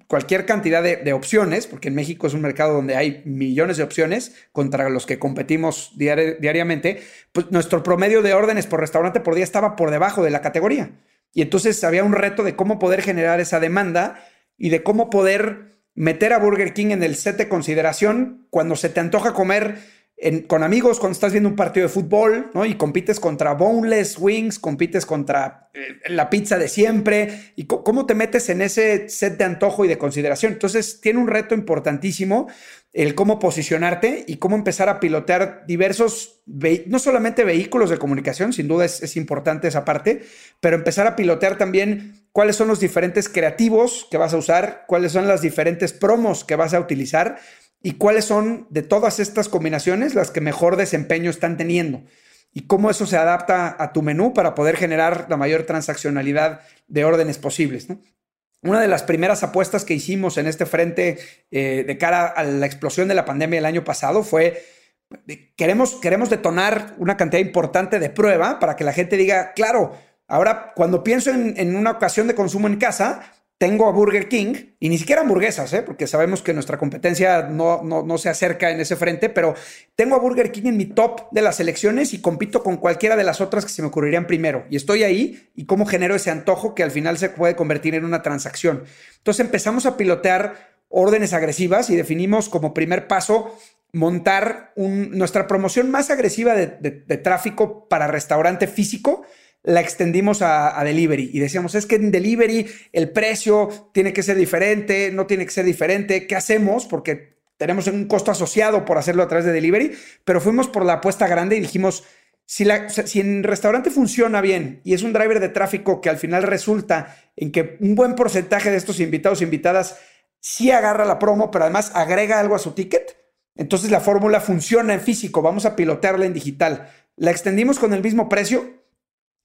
cualquier cantidad de, opciones, porque en México es un mercado donde hay millones de opciones contra los que competimos diariamente, pues nuestro promedio de órdenes por restaurante por día estaba por debajo de la categoría. Y entonces había un reto de cómo poder generar esa demanda y de cómo poder meter a Burger King en el set de consideración cuando se te antoja comer con amigos cuando estás viendo un partido de fútbol, ¿no? Y compites contra boneless wings, compites contra eh, la pizza de siempre, y cómo te metes en ese set de antojo y de consideración. Entonces, tiene un reto importantísimo el cómo posicionarte y cómo empezar a pilotear diversos, no solamente vehículos de comunicación, sin duda es, es importante esa parte, pero empezar a pilotear también cuáles son los diferentes creativos que vas a usar, cuáles son las diferentes promos que vas a utilizar y cuáles son de todas estas combinaciones las que mejor desempeño están teniendo y cómo eso se adapta a tu menú para poder generar la mayor transaccionalidad de órdenes posibles. Una de las primeras apuestas que hicimos en este frente eh, de cara a la explosión de la pandemia el año pasado fue, queremos, queremos detonar una cantidad importante de prueba para que la gente diga, claro, ahora cuando pienso en, una ocasión de consumo en casa, tengo a Burger King y ni siquiera hamburguesas, ¿eh? porque sabemos que nuestra competencia no, no, se acerca en ese frente, pero tengo a Burger King en mi top de las elecciones y compito con cualquiera de las otras que se me ocurrirían primero. Y estoy ahí y cómo genero ese antojo que al final se puede convertir en una transacción. Entonces empezamos a pilotear órdenes agresivas y definimos como primer paso montar nuestra promoción más agresiva de tráfico para restaurante físico la extendimos a, delivery y decíamos, es que en delivery el precio tiene que ser diferente, no tiene que ser diferente, ¿qué hacemos? Porque tenemos un costo asociado por hacerlo a través de delivery, pero fuimos por la apuesta grande y dijimos, si, la, si en restaurante funciona bien y es un driver de tráfico que al final resulta en que un buen porcentaje de estos invitados e invitadas sí agarra la promo, pero además agrega algo a su ticket, entonces la fórmula funciona en físico, vamos a pilotearla en digital. La extendimos con el mismo precio,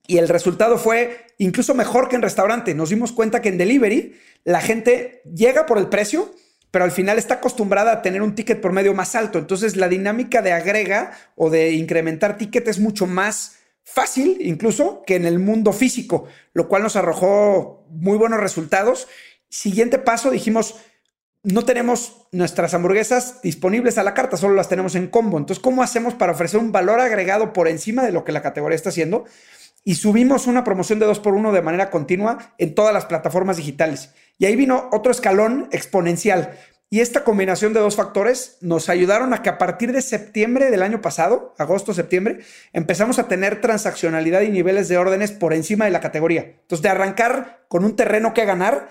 y el resultado fue incluso mejor que en restaurante. Nos dimos cuenta que en delivery la gente llega por el precio, pero al final está acostumbrada a tener un ticket por medio más alto. Entonces la dinámica de agrega o de incrementar ticket es mucho más fácil incluso que en el mundo físico, lo cual nos arrojó muy buenos resultados. Siguiente paso, dijimos, no tenemos nuestras hamburguesas disponibles a la carta, solo las tenemos en combo. Entonces, ¿cómo hacemos para ofrecer un valor agregado por encima de lo que la categoría está haciendo? Y subimos una promoción de 2 por 1 de manera continua en todas las plataformas digitales. Y ahí vino otro escalón exponencial. Y esta combinación de dos factores nos ayudaron a que a partir de septiembre del año pasado, agosto-septiembre, empezamos a tener transaccionalidad y niveles de órdenes por encima de la categoría. Entonces, de arrancar con un terreno que ganar,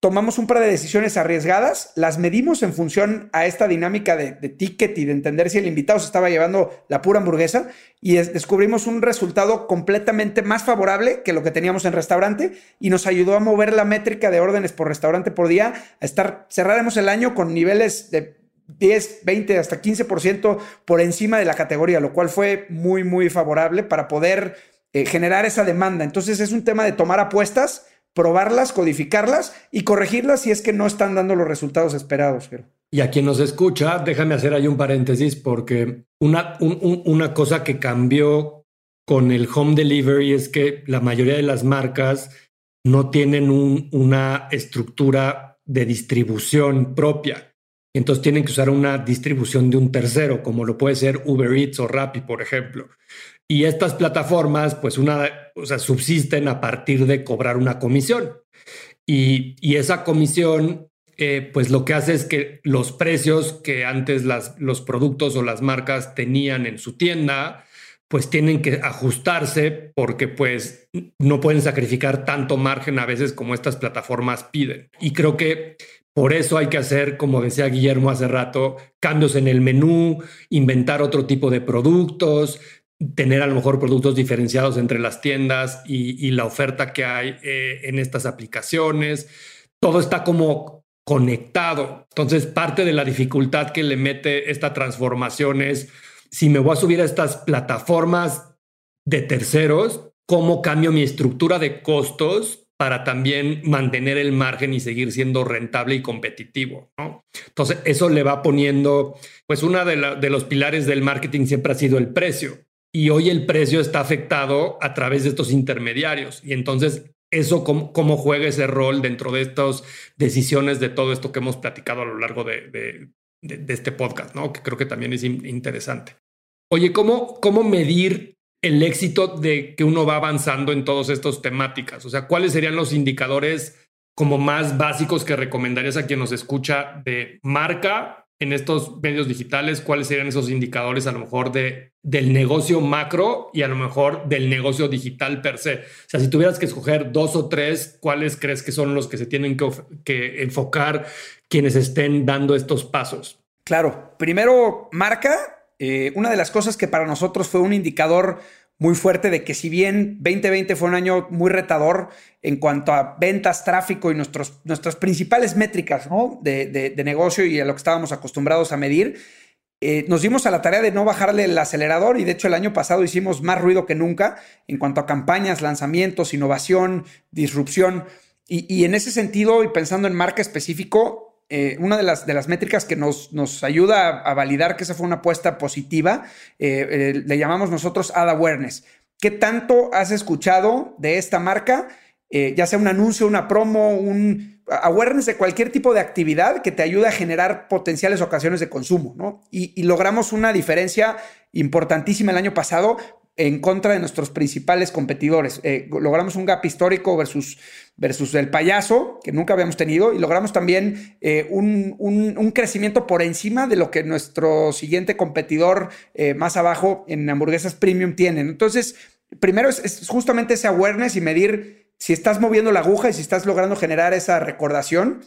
tomamos un par de decisiones arriesgadas, las medimos en función a esta dinámica de, ticket y de entender si el invitado se estaba llevando la pura hamburguesa y descubrimos un resultado completamente más favorable que lo que teníamos en restaurante y nos ayudó a mover la métrica de órdenes por restaurante por día, a estar, cerraremos el año con niveles de 10, 20, hasta 15% por encima de la categoría, lo cual fue muy, muy favorable para poder eh, generar esa demanda. Entonces es un tema de tomar apuestas probarlas, codificarlas y corregirlas si es que no están dando los resultados esperados. Y a quien nos escucha, déjame hacer ahí un paréntesis porque una, una cosa que cambió con el home delivery es que la mayoría de las marcas no tienen una estructura de distribución propia. Entonces tienen que usar una distribución de un tercero, como lo puede ser Uber Eats o Rappi, por ejemplo. Y estas plataformas, pues una, o sea, subsisten a partir de cobrar una comisión. Y, esa comisión, eh, pues lo que hace es que los precios que antes las, los productos o las marcas tenían en su tienda, pues tienen que ajustarse porque pues no pueden sacrificar tanto margen a veces como estas plataformas piden. Y creo que por eso hay que hacer, como decía Guillermo hace rato, cambios en el menú, inventar otro tipo de productos, tener a lo mejor productos diferenciados entre las tiendas y, la oferta que hay eh, en estas aplicaciones. Todo está como conectado. Entonces, parte de la dificultad que le mete esta transformación es, si me voy a subir a estas plataformas de terceros, ¿cómo cambio mi estructura de costos para también mantener el margen y seguir siendo rentable y competitivo. ¿no? Entonces, eso le va poniendo, pues uno de, de los pilares del marketing siempre ha sido el precio. Y hoy el precio está afectado a través de estos intermediarios. Y entonces, eso, cómo, cómo juega ese rol dentro de estas decisiones de todo esto que hemos platicado a lo largo de, de, este podcast, ¿no? Que creo que también es interesante. Oye, ¿cómo, cómo medir el éxito de que uno va avanzando en todas estas temáticas? O sea, ¿cuáles serían los indicadores como más básicos que recomendarías a quien nos escucha de marca en estos medios digitales? ¿Cuáles serían esos indicadores a lo mejor de, del negocio macro y a lo mejor del negocio digital per se? O sea, si tuvieras que escoger dos o tres, ¿cuáles crees que son los que se tienen que, que enfocar quienes estén dando estos pasos? Claro, primero marca. Eh, una de las cosas que para nosotros fue un indicador muy fuerte de que si bien 2020 fue un año muy retador en cuanto a ventas, tráfico y nuestros, nuestras principales métricas de, negocio y a lo que estábamos acostumbrados a medir, eh, nos dimos a la tarea de no bajarle el acelerador y de hecho el año pasado hicimos más ruido que nunca en cuanto a campañas, lanzamientos, innovación, disrupción. Y, en ese sentido, y pensando en marca específico, eh, una de las, de las métricas que nos, nos ayuda a, validar que esa fue una apuesta positiva, eh, eh, le llamamos nosotros Ad Awareness. ¿Qué tanto has escuchado de esta marca? ya sea un anuncio, una promo, un awareness de cualquier tipo de actividad que te ayude a generar potenciales ocasiones de consumo, ¿no? Y, y logramos una diferencia importantísima el año pasado en contra de nuestros principales competidores. Eh, logramos un gap histórico versus, versus el payaso, que nunca habíamos tenido, y logramos también eh, un, crecimiento por encima de lo que nuestro siguiente competidor eh, más abajo en hamburguesas premium tiene. Entonces, primero es, justamente ese awareness y medir si estás moviendo la aguja y si estás logrando generar esa recordación.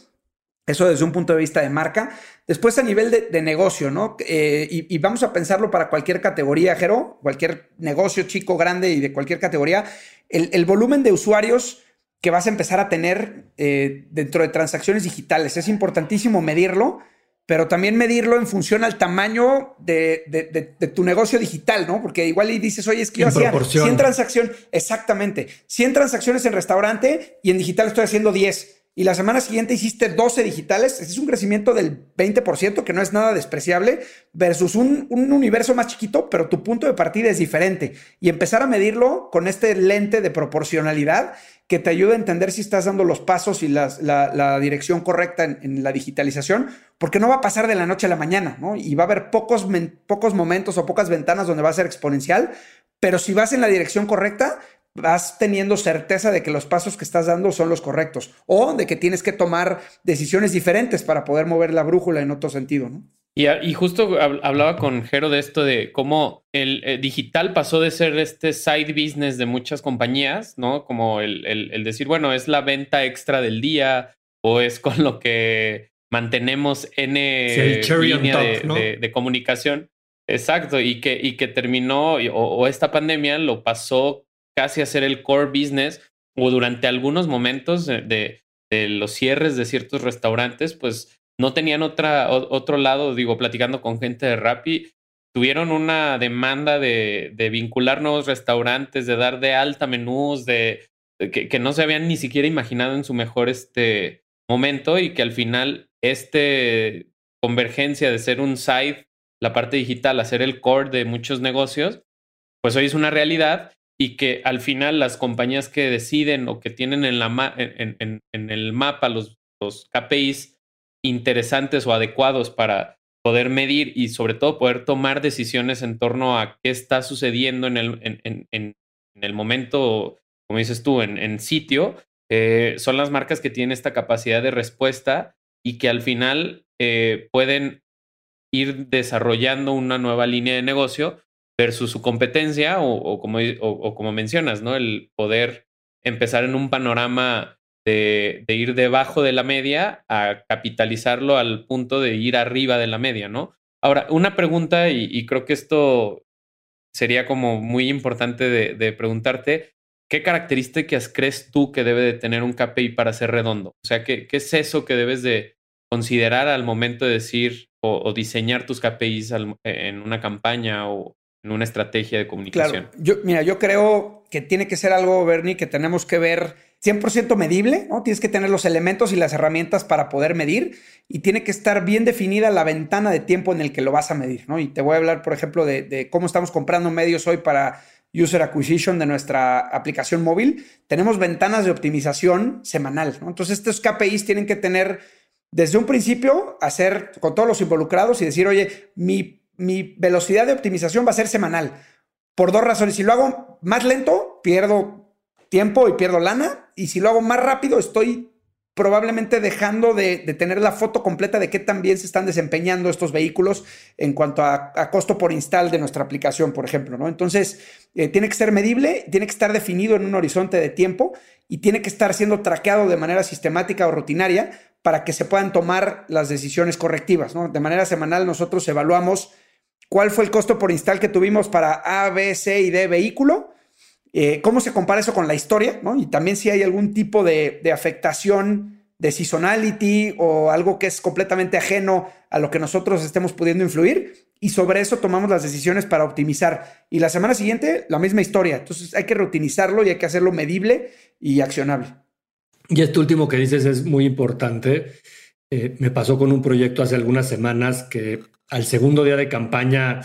Eso desde un punto de vista de marca. Después a nivel de, negocio, ¿no? Eh, y, vamos a pensarlo para cualquier categoría, Jero, cualquier negocio chico, grande y de cualquier categoría. El, volumen de usuarios que vas a empezar a tener eh, dentro de transacciones digitales. Es importantísimo medirlo, pero también medirlo en función al tamaño de, tu negocio digital, ¿no? Porque igual y dices, oye, es que yo hacía 100 transacciones, exactamente, 100 transacciones en restaurante y en digital estoy haciendo 10 y la semana siguiente hiciste 12 digitales, es un crecimiento del 20%, que no es nada despreciable, versus un, universo más chiquito, pero tu punto de partida es diferente. Y empezar a medirlo con este lente de proporcionalidad que te ayuda a entender si estás dando los pasos y la, dirección correcta en, la digitalización, porque no va a pasar de la noche a la mañana, ¿no? Y va a haber pocos, pocos momentos o pocas ventanas donde va a ser exponencial, pero si vas en la dirección correcta, vas teniendo certeza de que los pasos que estás dando son los correctos o de que tienes que tomar decisiones diferentes para poder mover la brújula en otro sentido, ¿no? Y, justo hablaba con Jero de esto de cómo el, eh, digital pasó de ser este side business de muchas compañías, ¿no? Como el, decir, bueno, es la venta extra del día o es con lo que mantenemos N línea de, comunicación. Exacto, y que, y que terminó, o, esta pandemia lo pasó casi hacer el core business o durante algunos momentos de, los cierres de ciertos restaurantes, pues no tenían otro lado, digo, platicando con gente de Rappi, tuvieron una demanda de, vincular nuevos restaurantes, de dar de alta menús, de, que, no se habían ni siquiera imaginado en su mejor este momento y que al final este convergencia de ser un side, la parte digital, a ser el core de muchos negocios, pues hoy es una realidad y que al final las compañías que deciden o que tienen en, el mapa los, KPIs interesantes o adecuados para poder medir y sobre todo poder tomar decisiones en torno a qué está sucediendo en el, en, el momento, como dices tú, en, sitio, eh, son las marcas que tienen esta capacidad de respuesta y que al final eh, pueden ir desarrollando una nueva línea de negocio versus su competencia o, como, o, como mencionas, ¿no? El poder empezar en un panorama de, ir debajo de la media a capitalizarlo al punto de ir arriba de la media, ¿no? Ahora, una pregunta, y, creo que esto sería como muy importante de, preguntarte, ¿qué características crees tú que debe de tener un KPI para ser redondo? O sea, ¿qué, qué es eso que debes de considerar al momento de decir o, diseñar tus KPIs en una campaña o, en una estrategia de comunicación. Mira, yo creo que tiene que ser algo, Bernie, que tenemos que ver 100% medible, ¿no? Tienes que tener los elementos y las herramientas para poder medir y tiene que estar bien definida la ventana de tiempo en el que lo vas a medir, ¿no? Y te voy a hablar, por ejemplo, de, cómo estamos comprando medios hoy para User Acquisition de nuestra aplicación móvil. Tenemos ventanas de optimización semanal, ¿no? Entonces, estos KPIs tienen que tener desde un principio, hacer con todos los involucrados y decir, oye, mi, mi velocidad de optimización va a ser semanal. Por dos razones. Si lo hago más lento, pierdo tiempo y pierdo lana. Y si lo hago más rápido, estoy probablemente dejando de, tener la foto completa de qué tan bien se están desempeñando estos vehículos en cuanto a, costo por install de nuestra aplicación, por ejemplo. ¿no? Entonces, eh, tiene que ser medible, tiene que estar definido en un horizonte de tiempo y tiene que estar siendo traqueado de manera sistemática o rutinaria para que se puedan tomar las decisiones correctivas. ¿no? De manera semanal nosotros evaluamos cuál fue el costo por install que tuvimos para A, B, C y D vehículo eh, ¿Cómo se compara eso con la historia? Y también si hay algún tipo de, afectación de seasonality o algo que es completamente ajeno a lo que nosotros estemos pudiendo influir. Y sobre eso tomamos las decisiones para optimizar. Y la semana siguiente, la misma historia. Entonces hay que reutilizarlo y hay que hacerlo medible y accionable. Y este último que dices es muy importante. Eh, me pasó con un proyecto hace algunas semanas que al segundo día de campaña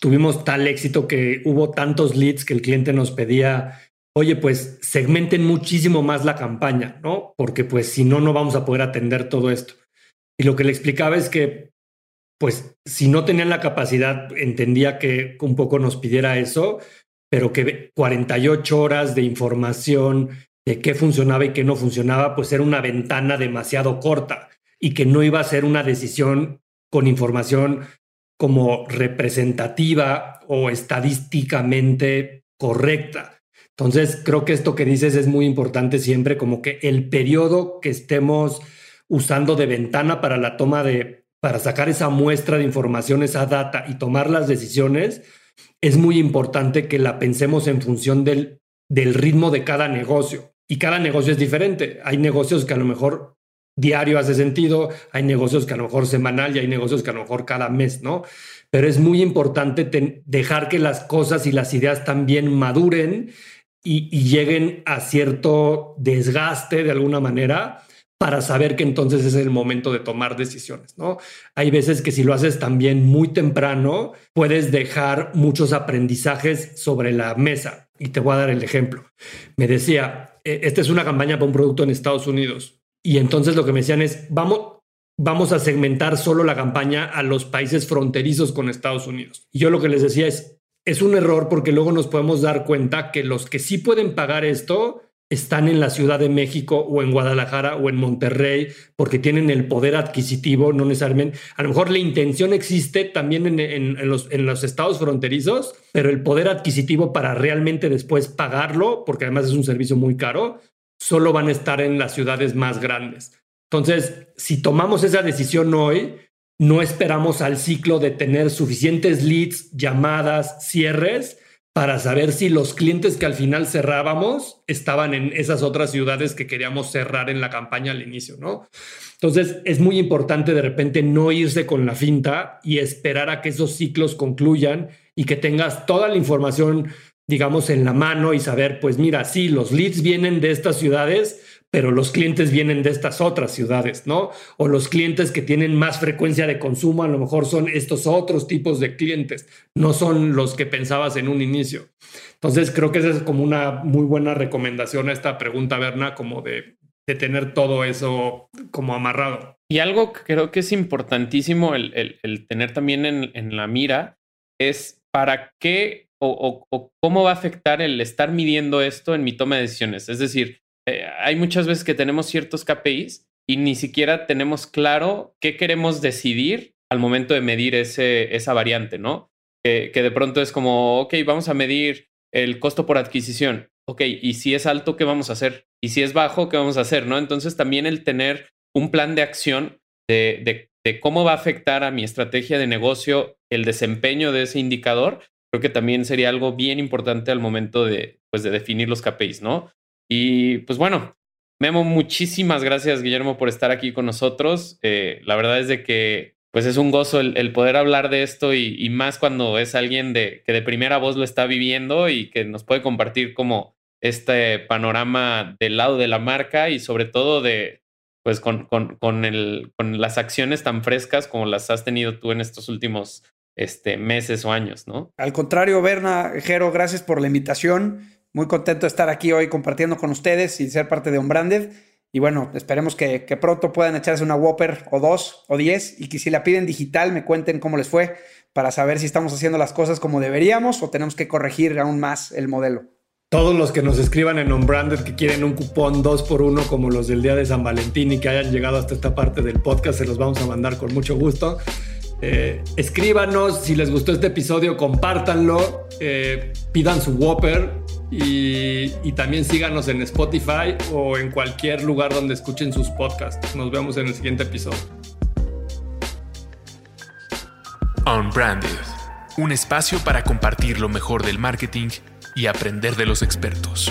tuvimos tal éxito que hubo tantos leads que el cliente nos pedía, oye, pues segmenten muchísimo más la campaña, ¿no? Porque pues si no, no vamos a poder atender todo esto. Y lo que le explicaba es que, pues si no tenían la capacidad, entendía que un poco nos pidiera eso, pero que 48 horas de información de qué funcionaba y qué no funcionaba, pues era una ventana demasiado corta y que no iba a ser una decisión con información como representativa o estadísticamente correcta. Entonces, creo que esto que dices es muy importante siempre, como que el periodo que estemos usando de ventana para la toma de, para sacar esa muestra de información, esa data y tomar las decisiones, es muy importante que la pensemos en función del, del ritmo de cada negocio. Y cada negocio es diferente. Hay negocios que a lo mejor diario hace sentido, hay negocios que a lo mejor semanal y hay negocios que a lo mejor cada mes, ¿no? Pero es muy importante dejar que las cosas y las ideas también maduren y, lleguen a cierto desgaste de alguna manera para saber que entonces es el momento de tomar decisiones, ¿no? Hay veces que si lo haces también muy temprano, puedes dejar muchos aprendizajes sobre la mesa. Y te voy a dar el ejemplo. Me decía, e, esta es una campaña para un producto en Estados Unidos y entonces lo que me decían es, vamos, vamos a segmentar solo la campaña a los países fronterizos con Estados Unidos. Y yo lo que les decía es, es un error porque luego nos podemos dar cuenta que los que sí pueden pagar esto están en la Ciudad de México o en Guadalajara o en Monterrey porque tienen el poder adquisitivo, no necesariamente. A lo mejor la intención existe también en, en, los, en los estados fronterizos, pero el poder adquisitivo para realmente después pagarlo, porque además es un servicio muy caro, solo van a estar en las ciudades más grandes. Entonces, si tomamos esa decisión hoy, no esperamos al ciclo de tener suficientes leads, llamadas, cierres para saber si los clientes que al final cerrábamos estaban en esas otras ciudades que queríamos cerrar en la campaña al inicio, ¿no? Entonces, es muy importante de repente no irse con la finta y esperar a que esos ciclos concluyan y que tengas toda la información digamos, en la mano y saber, pues mira, sí, los leads vienen de estas ciudades, pero los clientes vienen de estas otras ciudades, ¿no? O los clientes que tienen más frecuencia de consumo a lo mejor son estos otros tipos de clientes, no son los que pensabas en un inicio. Entonces, creo que esa es como una muy buena recomendación a esta pregunta, Berna, como de, de tener todo eso como amarrado. Y algo que creo que es importantísimo el, el, tener también en, en la mira es para qué o, cómo va a afectar el estar midiendo esto en mi toma de decisiones. Es decir, eh, hay muchas veces que tenemos ciertos KPIs y ni siquiera tenemos claro qué queremos decidir al momento de medir ese, esa variante, ¿no? Que, de pronto es como, ok, vamos a medir el costo por adquisición. Ok, y si es alto, ¿qué vamos a hacer? Y si es bajo, ¿qué vamos a hacer? ¿No? Entonces también el tener un plan de acción de, de, cómo va a afectar a mi estrategia de negocio el desempeño de ese indicador creo que también sería algo bien importante al momento de, pues, de definir los KPIs, ¿no? Y pues bueno, Memo, muchísimas gracias, Guillermo, por estar aquí con nosotros. Eh, la verdad es de que pues es un gozo el, poder hablar de esto y, más cuando es alguien de, que de primera voz lo está viviendo y que nos puede compartir como este panorama del lado de la marca y sobre todo de, pues con, con, con, el, con las acciones tan frescas como las has tenido tú en estos últimos este, meses o años, ¿no? Al contrario, Berna, Jero, gracias por la invitación. Muy contento de estar aquí hoy compartiendo con ustedes y ser parte de Unbranded. Y bueno, esperemos que, que, pronto puedan echarse una Whopper o dos o diez y que si la piden digital me cuenten cómo les fue para saber si estamos haciendo las cosas como deberíamos o tenemos que corregir aún más el modelo. Todos los que nos escriban en Unbranded que quieren un cupón 2 por 1 como los del día de San Valentín y que hayan llegado hasta esta parte del podcast, se los vamos a mandar con mucho gusto. Eh, escríbanos si les gustó este episodio, compártanlo, eh, pidan su Whopper y, y, también síganos en Spotify o en cualquier lugar donde escuchen sus podcasts. Nos vemos en el siguiente episodio. Unbranded, un espacio para compartir lo mejor del marketing y aprender de los expertos.